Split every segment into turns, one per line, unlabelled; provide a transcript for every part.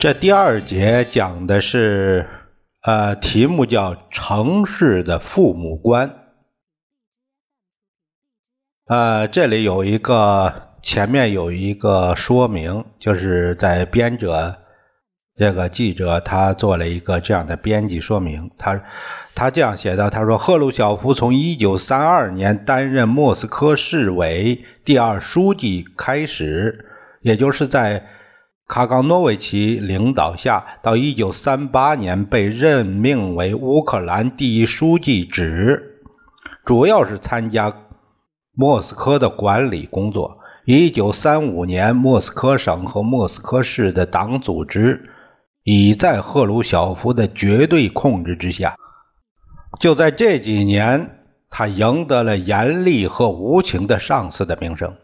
这第二节讲的是，呃，题目叫“城市的父母官”。呃，这里有一个前面有一个说明，就是在编者这个记者他做了一个这样的编辑说明，他他这样写的：他说，赫鲁晓夫从一九三二年担任莫斯科市委第二书记开始，也就是在。卡冈诺维奇领导下，到一九三八年被任命为乌克兰第一书记职，主要是参加莫斯科的管理工作。一九三五年，莫斯科省和莫斯科市的党组织已在赫鲁晓夫的绝对控制之下。就在这几年，他赢得了严厉和无情的上司的名声。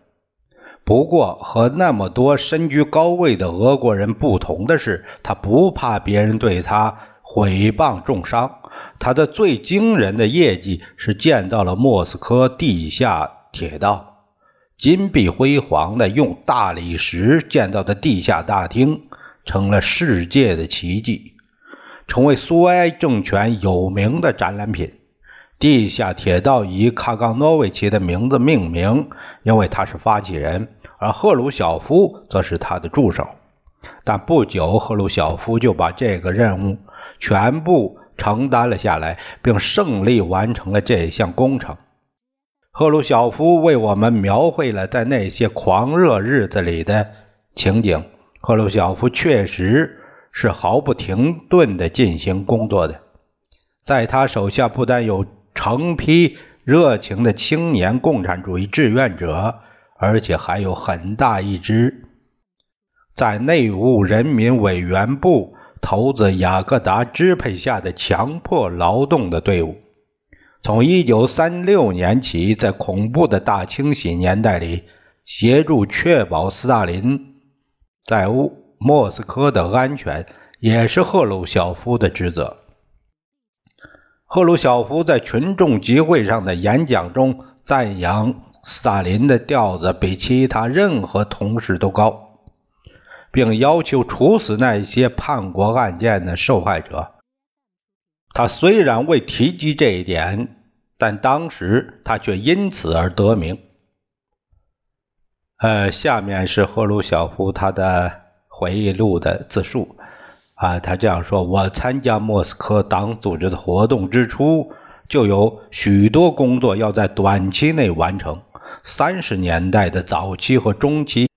不过，和那么多身居高位的俄国人不同的是，他不怕别人对他毁谤重伤。他的最惊人的业绩是建造了莫斯科地下铁道，金碧辉煌的用大理石建造的地下大厅成了世界的奇迹，成为苏维埃政权有名的展览品。地下铁道以卡冈诺维奇的名字命名，因为他是发起人。而赫鲁晓夫则是他的助手，但不久，赫鲁晓夫就把这个任务全部承担了下来，并胜利完成了这项工程。赫鲁晓夫为我们描绘了在那些狂热日子里的情景。赫鲁晓夫确实是毫不停顿地进行工作的，在他手下不但有成批热情的青年共产主义志愿者。而且还有很大一支在内务人民委员部头子雅各达支配下的强迫劳动的队伍。从1936年起，在恐怖的大清洗年代里，协助确保斯大林在乌莫斯科的安全，也是赫鲁晓夫的职责。赫鲁晓夫在群众集会上的演讲中赞扬。斯大林的调子比其他任何同事都高，并要求处死那些叛国案件的受害者。他虽然未提及这一点，但当时他却因此而得名。呃，下面是赫鲁晓夫他的回忆录的自述啊，他这样说：“我参加莫斯科党组织的活动之初，就有许多工作要在短期内完成。”三十年代的早期和中期，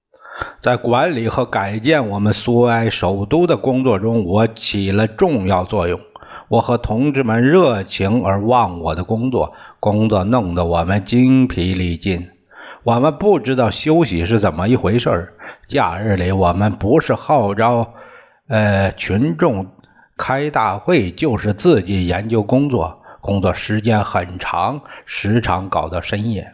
在管理和改建我们苏维埃首都的工作中，我起了重要作用。我和同志们热情而忘我的工作，工作弄得我们精疲力尽。我们不知道休息是怎么一回事假日里，我们不是号召呃群众开大会，就是自己研究工作。工作时间很长，时常搞到深夜。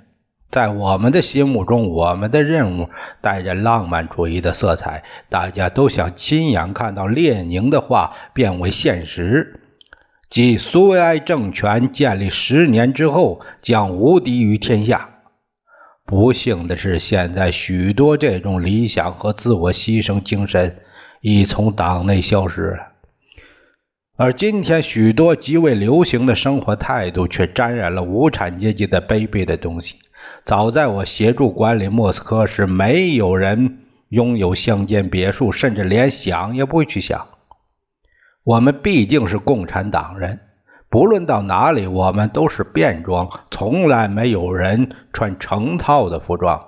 在我们的心目中，我们的任务带着浪漫主义的色彩。大家都想亲眼看到列宁的话变为现实，即苏维埃政权建立十年之后将无敌于天下。不幸的是，现在许多这种理想和自我牺牲精神已从党内消失了，而今天许多极为流行的生活态度却沾染了无产阶级的卑鄙的东西。早在我协助管理莫斯科时，没有人拥有乡间别墅，甚至连想也不会去想。我们毕竟是共产党人，不论到哪里，我们都是便装，从来没有人穿成套的服装。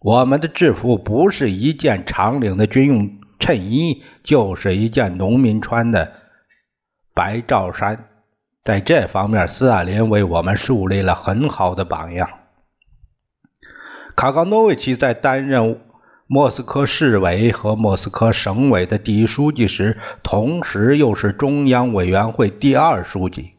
我们的制服不是一件长领的军用衬衣，就是一件农民穿的白罩衫。在这方面，斯大林为我们树立了很好的榜样。卡冈诺维奇在担任莫斯科市委和莫斯科省委的第一书记时，同时又是中央委员会第二书记。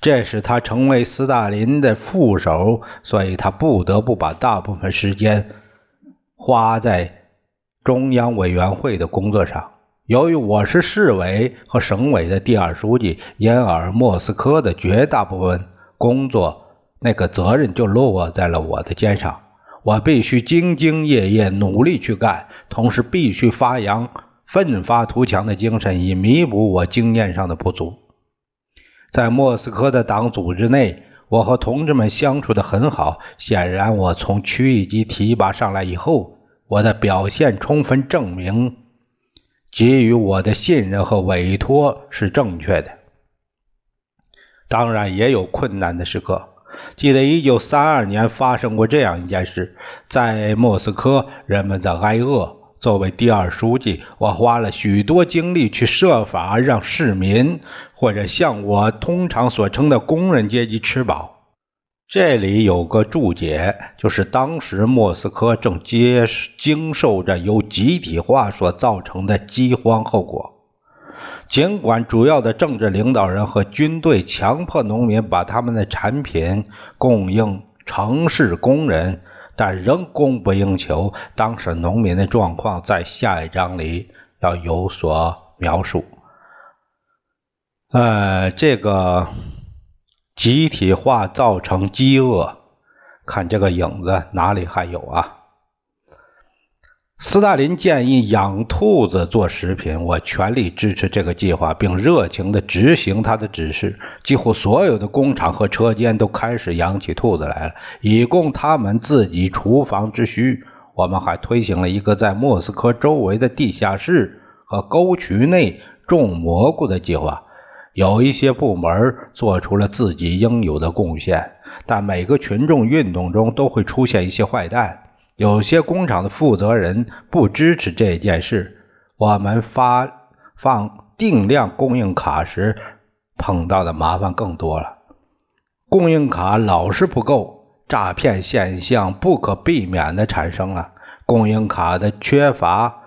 这使他成为斯大林的副手，所以他不得不把大部分时间花在中央委员会的工作上。由于我是市委和省委的第二书记，因而莫斯科的绝大部分工作那个责任就落在了我的肩上。我必须兢兢业业、努力去干，同时必须发扬奋发图强的精神，以弥补我经验上的不足。在莫斯科的党组织内，我和同志们相处得很好。显然，我从区一级提拔上来以后，我的表现充分证明给予我的信任和委托是正确的。当然，也有困难的时刻。记得一九三二年发生过这样一件事，在莫斯科，人们在挨饿。作为第二书记，我花了许多精力去设法让市民或者像我通常所称的工人阶级吃饱。这里有个注解，就是当时莫斯科正接经受着由集体化所造成的饥荒后果。尽管主要的政治领导人和军队强迫农民把他们的产品供应城市工人，但仍供不应求。当时农民的状况在下一章里要有所描述。呃，这个集体化造成饥饿，看这个影子哪里还有啊？斯大林建议养兔子做食品，我全力支持这个计划，并热情地执行他的指示。几乎所有的工厂和车间都开始养起兔子来了，以供他们自己厨房之需。我们还推行了一个在莫斯科周围的地下室和沟渠内种蘑菇的计划。有一些部门做出了自己应有的贡献，但每个群众运动中都会出现一些坏蛋。有些工厂的负责人不支持这件事。我们发放定量供应卡时碰到的麻烦更多了。供应卡老是不够，诈骗现象不可避免地产生了。供应卡的缺乏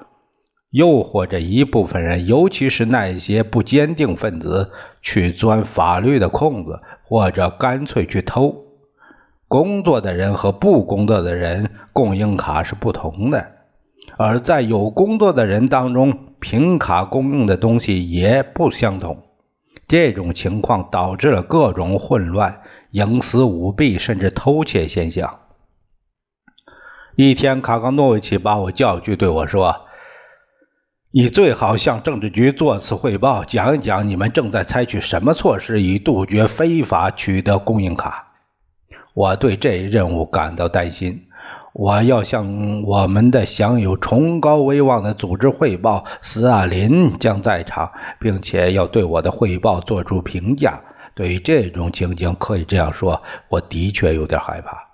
诱惑着一部分人，尤其是那些不坚定分子，去钻法律的空子，或者干脆去偷。工作的人和不工作的人供应卡是不同的，而在有工作的人当中，凭卡供应的东西也不相同。这种情况导致了各种混乱、营私舞弊，甚至偷窃现象。一天，卡冈诺维奇把我叫去，对我说：“你最好向政治局做次汇报，讲一讲你们正在采取什么措施，以杜绝非法取得供应卡。”我对这一任务感到担心。我要向我们的享有崇高威望的组织汇报，斯大林将在场，并且要对我的汇报做出评价。对于这种情景，可以这样说：我的确有点害怕。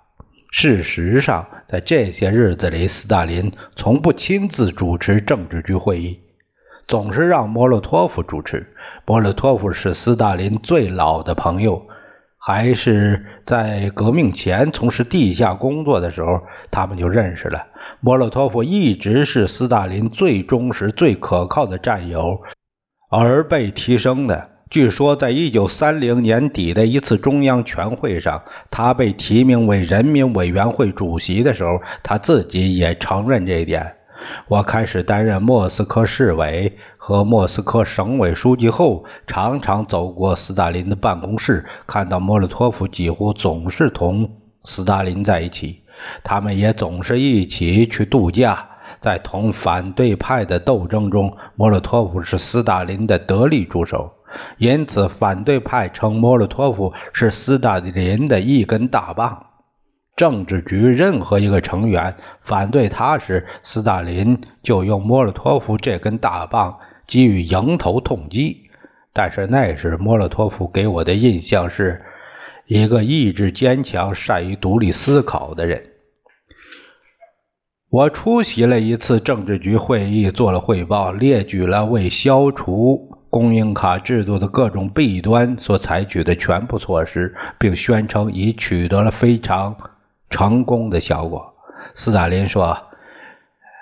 事实上，在这些日子里，斯大林从不亲自主持政治局会议，总是让莫洛托夫主持。莫洛托夫是斯大林最老的朋友。还是在革命前从事地下工作的时候，他们就认识了。莫洛托夫一直是斯大林最忠实、最可靠的战友，而被提升的。据说，在一九三零年底的一次中央全会上，他被提名为人民委员会主席的时候，他自己也承认这一点。我开始担任莫斯科市委。和莫斯科省委书记后，常常走过斯大林的办公室，看到莫洛托夫几乎总是同斯大林在一起。他们也总是一起去度假。在同反对派的斗争中，莫洛托夫是斯大林的得力助手，因此反对派称莫洛托夫是斯大林的一根大棒。政治局任何一个成员反对他时，斯大林就用莫洛托夫这根大棒。给予迎头痛击，但是那时莫洛托夫给我的印象是一个意志坚强、善于独立思考的人。我出席了一次政治局会议，做了汇报，列举了为消除供应卡制度的各种弊端所采取的全部措施，并宣称已取得了非常成功的效果。斯大林说：“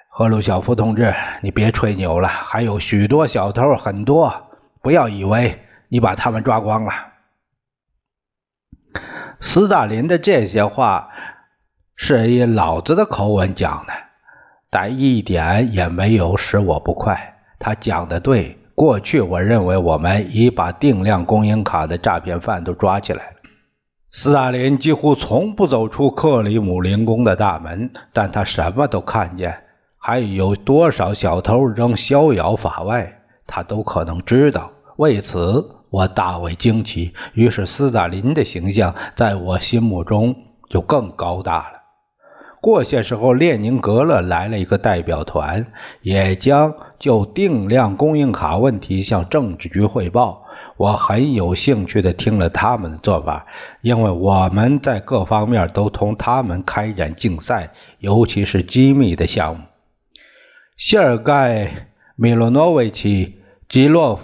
赫鲁晓夫同志，你别吹牛了，还有许多小偷，很多，不要以为你把他们抓光了。斯大林的这些话是以老子的口吻讲的，但一点也没有使我不快。他讲的对，过去我认为我们已把定量供应卡的诈骗犯都抓起来。斯大林几乎从不走出克里姆林宫的大门，但他什么都看见。还有多少小偷仍逍遥法外，他都可能知道。为此，我大为惊奇。于是，斯大林的形象在我心目中就更高大了。过些时候，列宁格勒来了一个代表团，也将就定量供应卡问题向政治局汇报。我很有兴趣地听了他们的做法，因为我们在各方面都同他们开展竞赛，尤其是机密的项目。谢尔盖·米洛诺维奇·基洛夫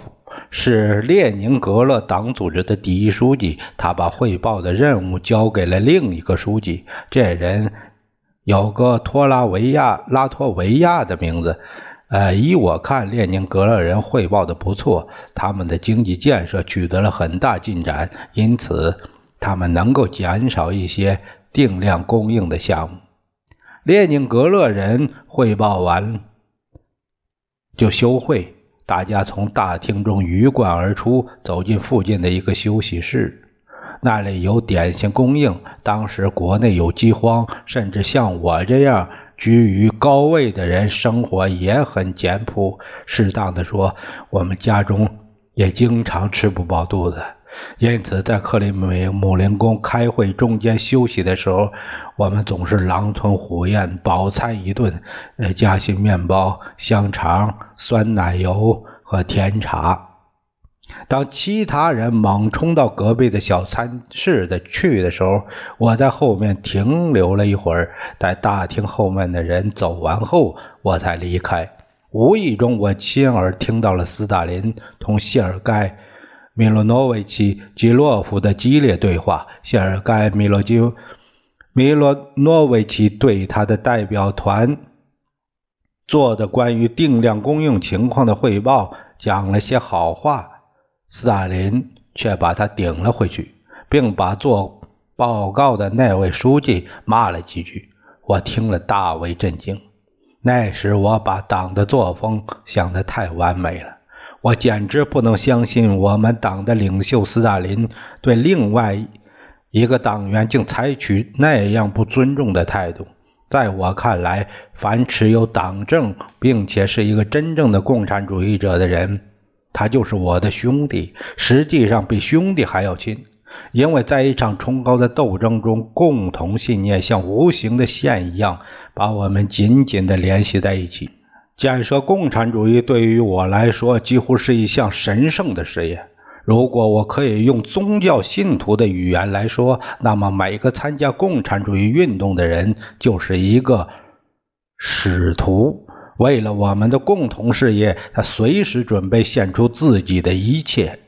是列宁格勒党组织的第一书记，他把汇报的任务交给了另一个书记。这人有个托拉维亚拉托维亚的名字。呃，依我看，列宁格勒人汇报的不错，他们的经济建设取得了很大进展，因此他们能够减少一些定量供应的项目。列宁格勒人汇报完。就休会，大家从大厅中鱼贯而出，走进附近的一个休息室。那里有点心供应。当时国内有饥荒，甚至像我这样居于高位的人，生活也很简朴。适当的说，我们家中也经常吃不饱肚子。因此，在克里姆林宫开会中间休息的时候，我们总是狼吞虎咽，饱餐一顿，呃，夹心面包、香肠、酸奶油和甜茶。当其他人猛冲到隔壁的小餐室的去的时候，我在后面停留了一会儿，待大厅后面的人走完后，我才离开。无意中，我亲耳听到了斯大林同谢尔盖。米洛诺维奇·基洛夫的激烈对话。谢尔盖·米洛基米洛诺维奇对他的代表团做的关于定量供应情况的汇报讲了些好话，斯大林却把他顶了回去，并把做报告的那位书记骂了几句。我听了大为震惊。那时我把党的作风想得太完美了。我简直不能相信，我们党的领袖斯大林对另外一个党员竟采取那样不尊重的态度。在我看来，凡持有党证并且是一个真正的共产主义者的人，他就是我的兄弟，实际上比兄弟还要亲，因为在一场崇高的斗争中，共同信念像无形的线一样把我们紧紧地联系在一起。建设共产主义对于我来说几乎是一项神圣的事业。如果我可以用宗教信徒的语言来说，那么每个参加共产主义运动的人就是一个使徒。为了我们的共同事业，他随时准备献出自己的一切。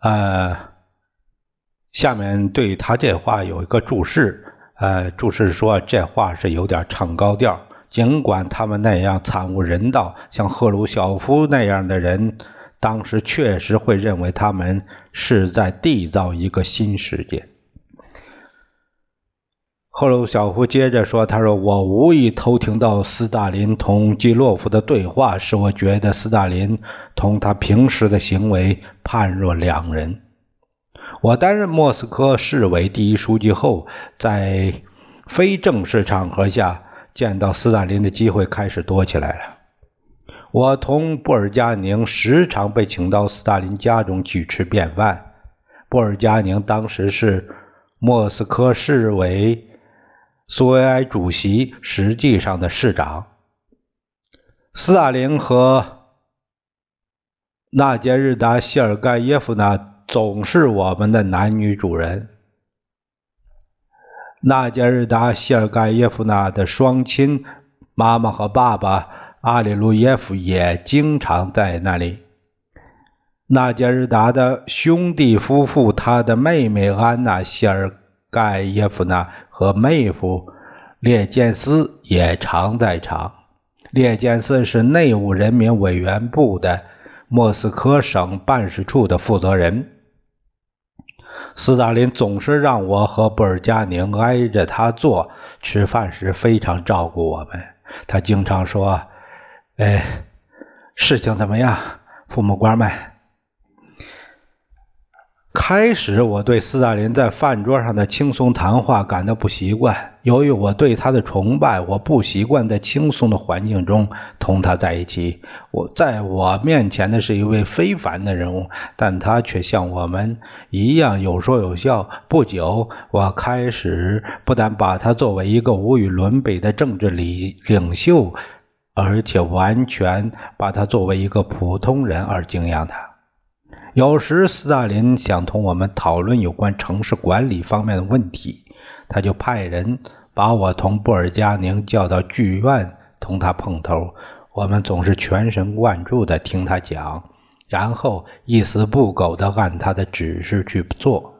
呃，下面对他这话有一个注释。呃，注释说这话是有点唱高调。尽管他们那样惨无人道，像赫鲁晓夫那样的人，当时确实会认为他们是在缔造一个新世界。赫鲁晓夫接着说：“他说，我无意偷听到斯大林同基洛夫的对话，使我觉得斯大林同他平时的行为判若两人。我担任莫斯科市委第一书记后，在非正式场合下。”见到斯大林的机会开始多起来了。我同布尔加宁时常被请到斯大林家中去吃便饭。布尔加宁当时是莫斯科市委苏维埃主席，实际上的市长。斯大林和纳杰日达·谢尔盖耶夫娜总是我们的男女主人。纳杰日达·谢尔盖耶夫娜的双亲妈妈和爸爸阿里路耶夫也经常在那里。纳杰日达的兄弟夫妇，他的妹妹安娜·谢尔盖耶夫娜和妹夫列坚斯也常在场。列坚斯是内务人民委员部的莫斯科省办事处的负责人。斯大林总是让我和布尔加宁挨着他坐，吃饭时非常照顾我们。他经常说：“哎，事情怎么样，父母官们？”开始，我对斯大林在饭桌上的轻松谈话感到不习惯。由于我对他的崇拜，我不习惯在轻松的环境中同他在一起。我在我面前的是一位非凡的人物，但他却像我们一样有说有笑。不久，我开始不但把他作为一个无与伦比的政治领领袖，而且完全把他作为一个普通人而敬仰他。有时，斯大林想同我们讨论有关城市管理方面的问题，他就派人把我同布尔加宁叫到剧院同他碰头。我们总是全神贯注地听他讲，然后一丝不苟地按他的指示去做。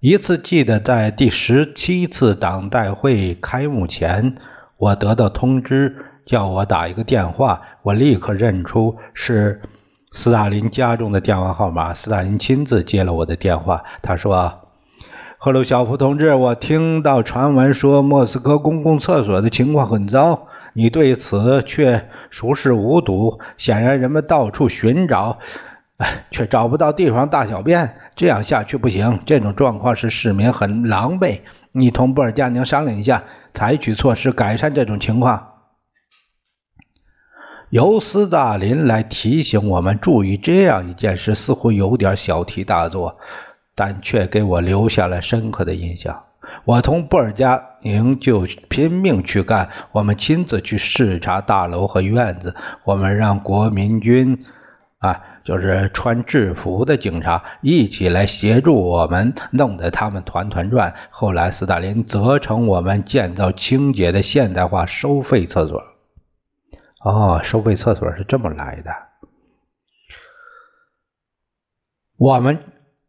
一次，记得在第十七次党代会开幕前，我得到通知，叫我打一个电话。我立刻认出是。斯大林家中的电话号码，斯大林亲自接了我的电话。他说：“赫鲁晓夫同志，我听到传闻说莫斯科公共厕所的情况很糟，你对此却熟视无睹。显然，人们到处寻找，却找不到地方大小便。这样下去不行，这种状况使市民很狼狈。你同布尔加宁商量一下，采取措施改善这种情况。”由斯大林来提醒我们注意这样一件事，似乎有点小题大做，但却给我留下了深刻的印象。我同布尔加宁就拼命去干，我们亲自去视察大楼和院子，我们让国民军，啊，就是穿制服的警察一起来协助我们，弄得他们团团转。后来，斯大林责成我们建造清洁的现代化收费厕所。哦，收费厕所是这么来的。我们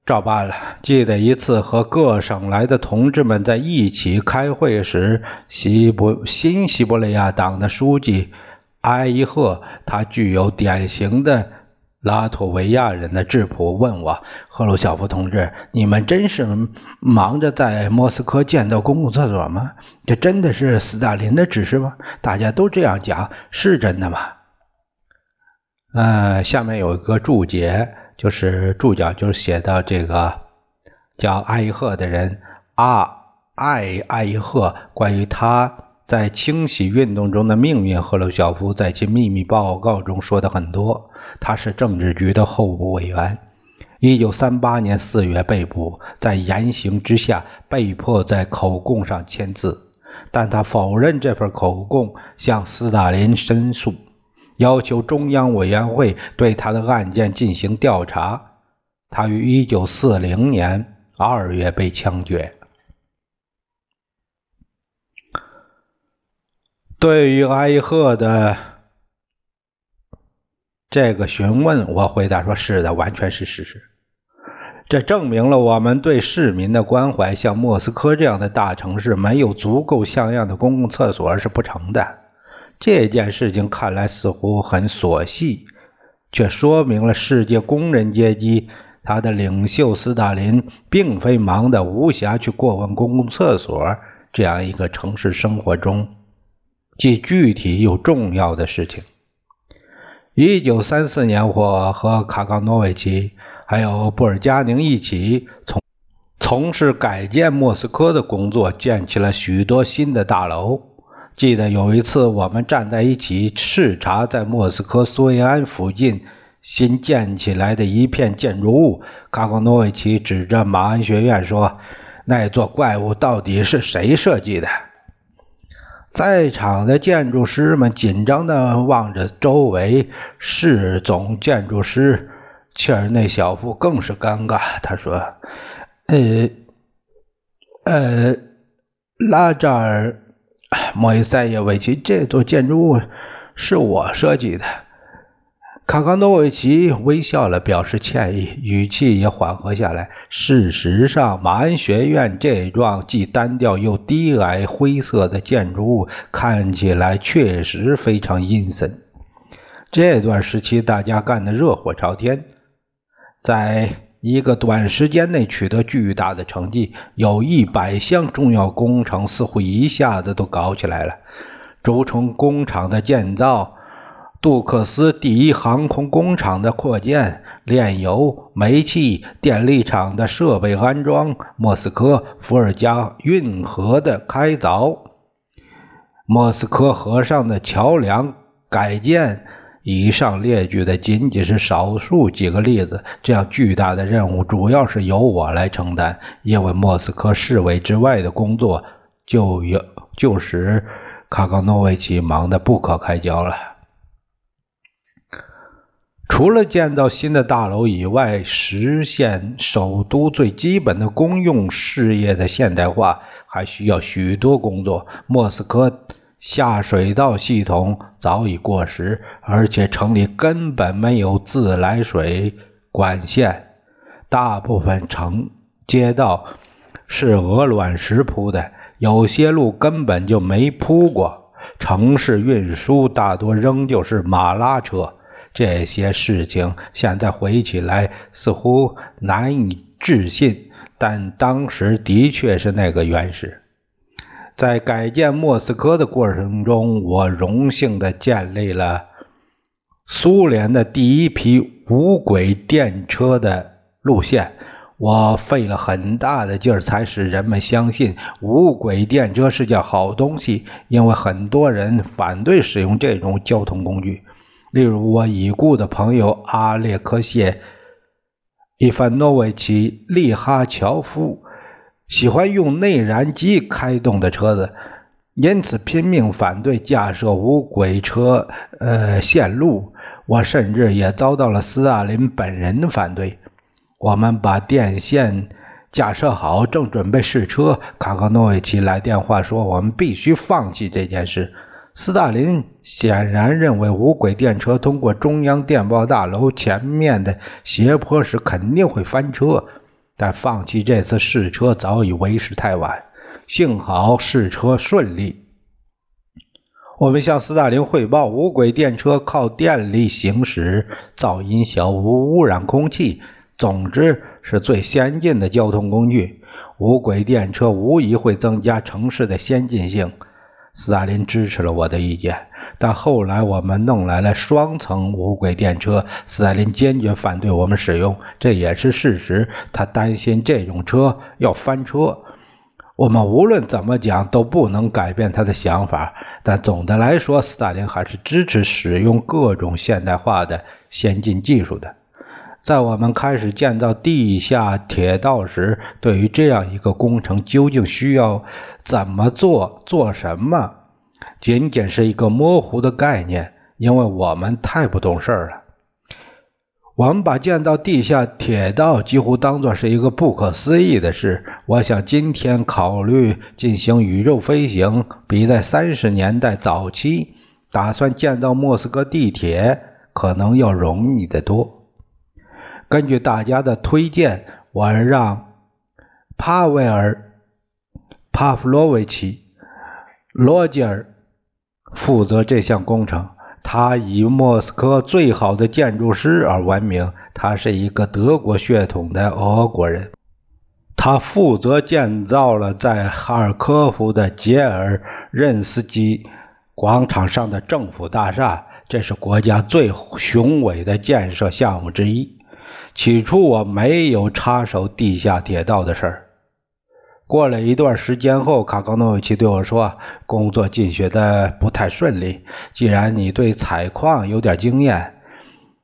照办了。记得一次和各省来的同志们在一起开会时，西伯新西伯利亚党的书记埃伊赫，他具有典型的拉脱维亚人的质朴，问我：“赫鲁晓夫同志，你们真是忙着在莫斯科建造公共厕所吗？”这真的是斯大林的指示吗？大家都这样讲，是真的吗？呃，下面有一个注解，就是注脚，就是写到这个叫艾伊赫的人啊，艾艾伊赫关于他在清洗运动中的命运，赫鲁晓夫在其秘密报告中说的很多。他是政治局的候补委员，一九三八年四月被捕，在严刑之下被迫在口供上签字。但他否认这份口供，向斯大林申诉，要求中央委员会对他的案件进行调查。他于1940年2月被枪决。对于埃赫的这个询问，我回答说：“是的，完全是事实。”这证明了我们对市民的关怀。像莫斯科这样的大城市，没有足够像样的公共厕所是不成的。这件事情看来似乎很琐细，却说明了世界工人阶级他的领袖斯大林并非忙得无暇去过问公共厕所这样一个城市生活中既具体又重要的事情。一九三四年，我和卡冈诺维奇。还有布尔加宁一起从从事改建莫斯科的工作，建起了许多新的大楼。记得有一次，我们站在一起视察在莫斯科苏维埃附近新建起来的一片建筑物。卡冈诺维奇指着马恩学院说：“那座怪物到底是谁设计的？”在场的建筑师们紧张地望着周围，市总建筑师。切尔内小夫更是尴尬，他说：“呃，呃，拉扎尔·莫伊塞耶维奇，这座建筑物是我设计的。”卡冈诺维奇微笑了，表示歉意，语气也缓和下来。事实上，马恩学院这幢既单调又低矮、灰色的建筑物看起来确实非常阴森。这段时期，大家干得热火朝天，在一个短时间内取得巨大的成绩，有一百项重要工程似乎一下子都搞起来了。轴承工厂的建造。杜克斯第一航空工厂的扩建、炼油、煤气、电力厂的设备安装、莫斯科伏尔加运河的开凿、莫斯科河上的桥梁改建，以上列举的仅仅是少数几个例子。这样巨大的任务主要是由我来承担，因为莫斯科市委之外的工作就有就使卡冈诺维奇忙得不可开交了。除了建造新的大楼以外，实现首都最基本的公用事业的现代化还需要许多工作。莫斯科下水道系统早已过时，而且城里根本没有自来水管线，大部分城街道是鹅卵石铺的，有些路根本就没铺过。城市运输大多仍旧是马拉车。这些事情现在回忆起来似乎难以置信，但当时的确是那个原始。在改建莫斯科的过程中，我荣幸地建立了苏联的第一批无轨电车的路线。我费了很大的劲儿，才使人们相信无轨电车是件好东西，因为很多人反对使用这种交通工具。例如，我已故的朋友阿列克谢·伊凡诺维奇·利哈乔夫喜欢用内燃机开动的车子，因此拼命反对架设无轨车呃线路。我甚至也遭到了斯大林本人的反对。我们把电线架设好，正准备试车，卡冈诺维奇来电话说，我们必须放弃这件事。斯大林显然认为无轨电车通过中央电报大楼前面的斜坡时肯定会翻车，但放弃这次试车早已为时太晚。幸好试车顺利。我们向斯大林汇报，无轨电车靠电力行驶，噪音小，无污染空气，总之是最先进的交通工具。无轨电车无疑会增加城市的先进性。斯大林支持了我的意见，但后来我们弄来了双层无轨电车，斯大林坚决反对我们使用，这也是事实。他担心这种车要翻车。我们无论怎么讲都不能改变他的想法，但总的来说，斯大林还是支持使用各种现代化的先进技术的。在我们开始建造地下铁道时，对于这样一个工程究竟需要怎么做、做什么，仅仅是一个模糊的概念，因为我们太不懂事儿了。我们把建造地下铁道几乎当作是一个不可思议的事。我想，今天考虑进行宇宙飞行，比在三十年代早期打算建造莫斯科地铁可能要容易得多。根据大家的推荐，我让帕维尔·帕夫洛维奇·罗杰尔负责这项工程。他以莫斯科最好的建筑师而闻名。他是一个德国血统的俄国人。他负责建造了在哈尔科夫的杰尔任斯基广场上的政府大厦，这是国家最雄伟的建设项目之一。起初我没有插手地下铁道的事儿。过了一段时间后，卡冈诺维奇对我说：“工作进行的不太顺利。既然你对采矿有点经验，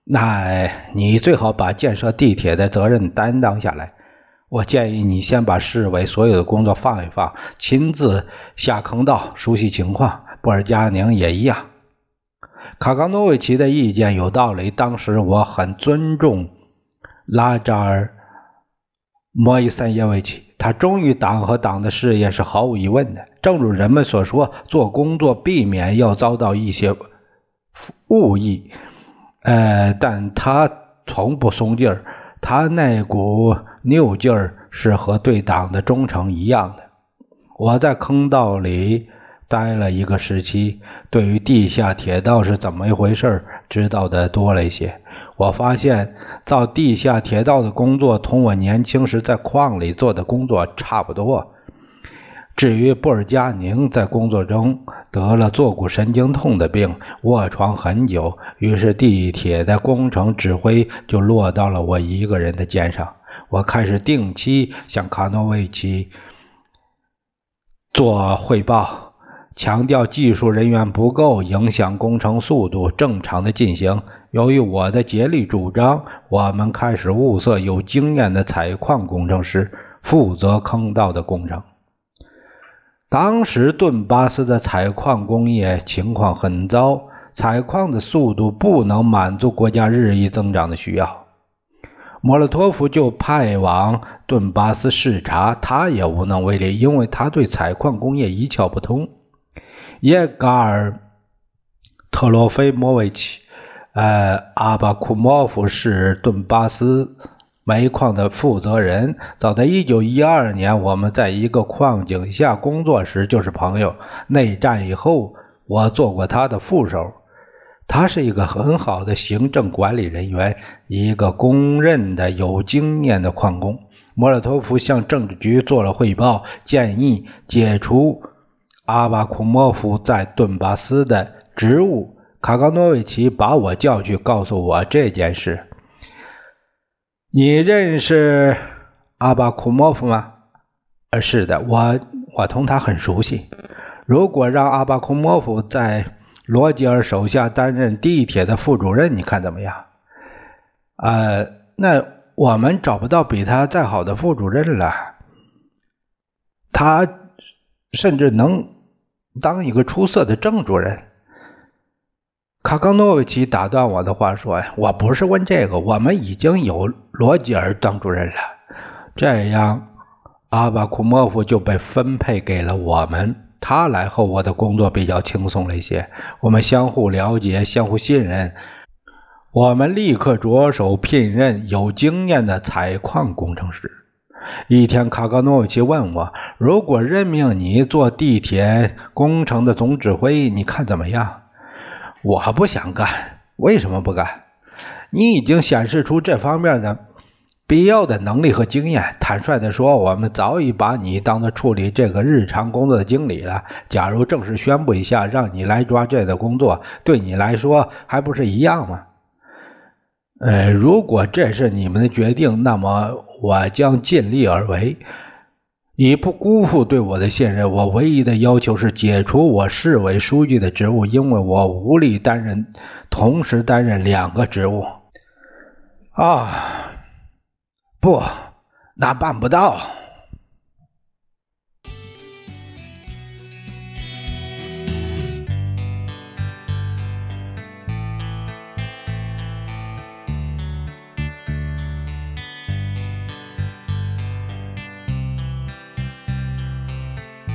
那你最好把建设地铁的责任担当下来。我建议你先把市委所有的工作放一放，亲自下坑道熟悉情况。布尔加宁也一样。”卡冈诺维奇的意见有道理。当时我很尊重。拉扎尔·莫伊森耶维奇，他忠于党和党的事业是毫无疑问的。正如人们所说，做工作避免要遭到一些误议，呃，但他从不松劲儿，他那股拗劲儿是和对党的忠诚一样的。我在坑道里待了一个时期，对于地下铁道是怎么一回事知道的多了一些。我发现造地下铁道的工作同我年轻时在矿里做的工作差不多。至于布尔加宁在工作中得了坐骨神经痛的病，卧床很久，于是地铁的工程指挥就落到了我一个人的肩上。我开始定期向卡诺维奇做汇报，强调技术人员不够，影响工程速度正常的进行。由于我的竭力主张，我们开始物色有经验的采矿工程师负责坑道的工程。当时顿巴斯的采矿工业情况很糟，采矿的速度不能满足国家日益增长的需要。莫洛托夫就派往顿巴斯视察，他也无能为力，因为他对采矿工业一窍不通。耶加尔特罗菲莫维奇，呃，阿巴库莫夫是顿巴斯。煤矿的负责人，早在1912年，我们在一个矿井下工作时就是朋友。内战以后，我做过他的副手。他是一个很好的行政管理人员，一个公认的有经验的矿工。莫洛托夫向政治局做了汇报，建议解除阿巴库莫夫在顿巴斯的职务。卡冈诺维奇把我叫去，告诉我这件事。你认识阿巴库莫夫吗？呃，是的，我我同他很熟悉。如果让阿巴库莫夫在罗吉尔手下担任地铁的副主任，你看怎么样？呃，那我们找不到比他再好的副主任了。他甚至能当一个出色的正主任。卡冈诺维奇打断我的话说：“我不是问这个，我们已经有罗吉尔当主任了。这样，阿巴库莫夫就被分配给了我们。他来后，我的工作比较轻松了一些。我们相互了解，相互信任。我们立刻着手聘任有经验的采矿工程师。一天，卡格诺维奇问我：如果任命你做地铁工程的总指挥，你看怎么样？”我不想干，为什么不干？你已经显示出这方面的必要的能力和经验。坦率地说，我们早已把你当做处理这个日常工作的经理了。假如正式宣布一下，让你来抓这个工作，对你来说还不是一样吗？呃，如果这是你们的决定，那么我将尽力而为。以不辜负对我的信任，我唯一的要求是解除我市委书记的职务，因为我无力担任同时担任两个职务。啊，不，那办不到。